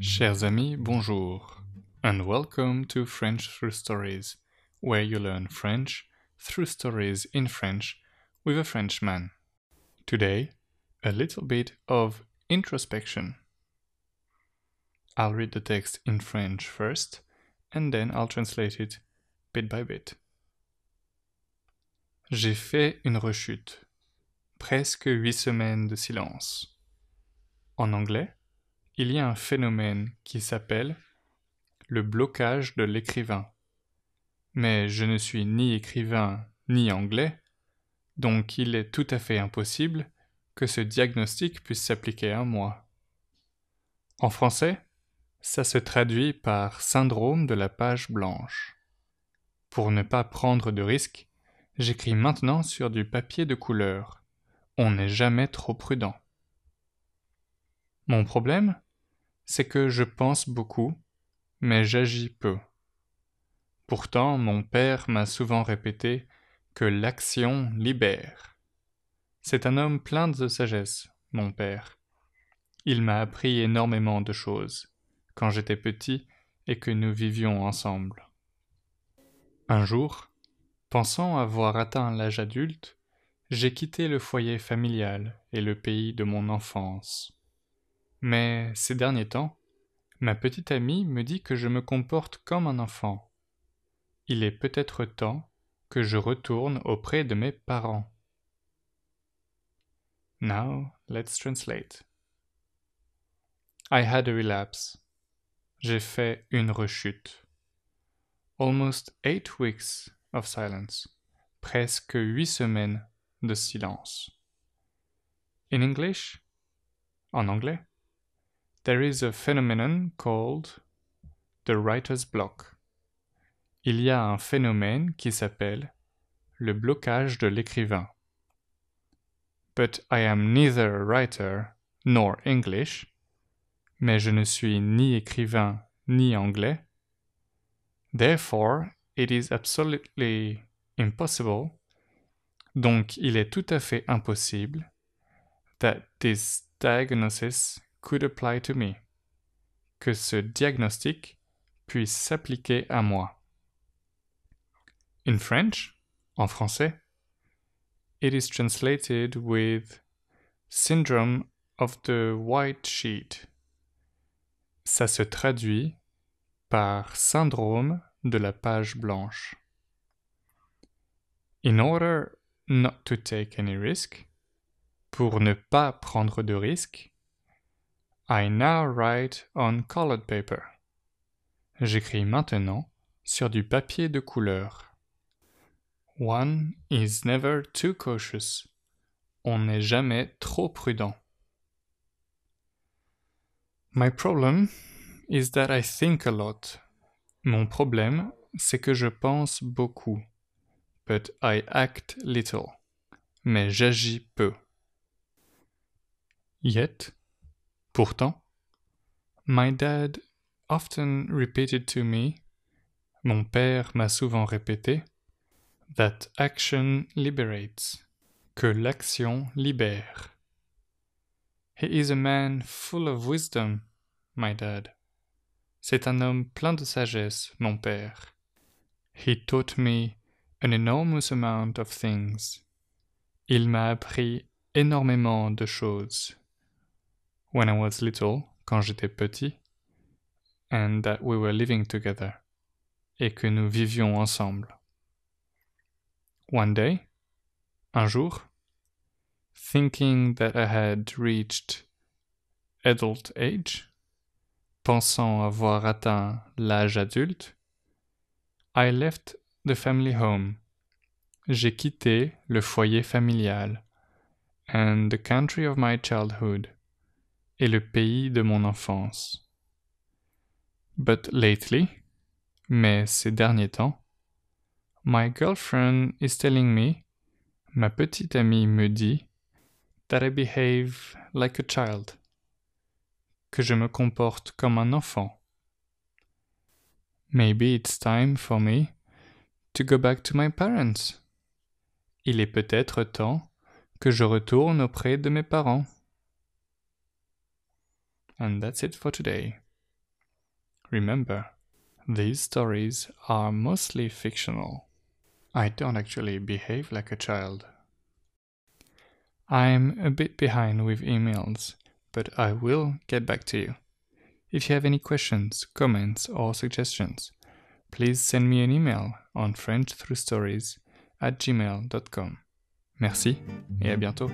Chers amis, bonjour, and welcome to French Through Stories, where you learn French through stories in French with a Frenchman. Today, a little bit of introspection. I'll read the text in French first, and then I'll translate it bit by bit. J'ai fait une rechute. Presque huit semaines de silence. En anglais, il y a un phénomène qui s'appelle le blocage de l'écrivain. Mais je ne suis ni écrivain ni anglais, donc il est tout à fait impossible que ce diagnostic puisse s'appliquer à moi. En français, ça se traduit par syndrome de la page blanche. Pour ne pas prendre de risques, j'écris maintenant sur du papier de couleur. On n'est jamais trop prudent. Mon problème, c'est que je pense beaucoup, mais j'agis peu. Pourtant, mon père m'a souvent répété que l'action libère. C'est un homme plein de sagesse, mon père. Il m'a appris énormément de choses quand j'étais petit et que nous vivions ensemble. Un jour, pensant avoir atteint l'âge adulte, j'ai quitté le foyer familial et le pays de mon enfance. Mais ces derniers temps, ma petite amie me dit que je me comporte comme un enfant. Il est peut-être temps que je retourne auprès de mes parents. Now, let's translate. I had a relapse. J'ai fait une rechute. Almost eight weeks of silence. Presque huit semaines de silence. In English? En anglais? There is a phenomenon called the writer's block. Il y a un phénomène qui s'appelle le blocage de l'écrivain. But I am neither a writer nor English. Mais je ne suis ni écrivain ni anglais. Therefore, it is absolutely impossible. Donc, il est tout à fait impossible that this diagnosis could apply to me. Que ce diagnostic puisse s'appliquer à moi. In French, en français, it is translated with syndrome of the white sheet. Ça se traduit par syndrome de la page blanche. In order not to take any risk, pour ne pas prendre de risque, I now write on colored paper. J'écris maintenant sur du papier de couleur. One is never too cautious. On n'est jamais trop prudent. My problem is that I think a lot. Mon problème, c'est que je pense beaucoup. But I act little. Mais j'agis peu. Yet, Pourtant, my dad often repeated to me, mon père m'a souvent répété, that action liberates, que l'action libère. He is a man full of wisdom, my dad. C'est un homme plein de sagesse, mon père. He taught me an enormous amount of things. Il m'a appris énormément de choses when I was little, quand j'étais petit, and that we were living together, et que nous vivions ensemble. One day, un jour, thinking that I had reached adult age, pensant avoir atteint l'âge adulte, I left the family home. J'ai quitté le foyer familial and the country of my childhood et le pays de mon enfance. But lately, mais ces derniers temps, my girlfriend is telling me, ma petite amie me dit, that I behave like a child, que je me comporte comme un enfant. Maybe it's time for me to go back to my parents. Il est peut-être temps que je retourne auprès de mes parents. And that's it for today. Remember, these stories are mostly fictional. I don't actually behave like a child. I'm a bit behind with emails, but I will get back to you. If you have any questions, comments, or suggestions, please send me an email on French through stories at gmail.com. Merci et à bientôt.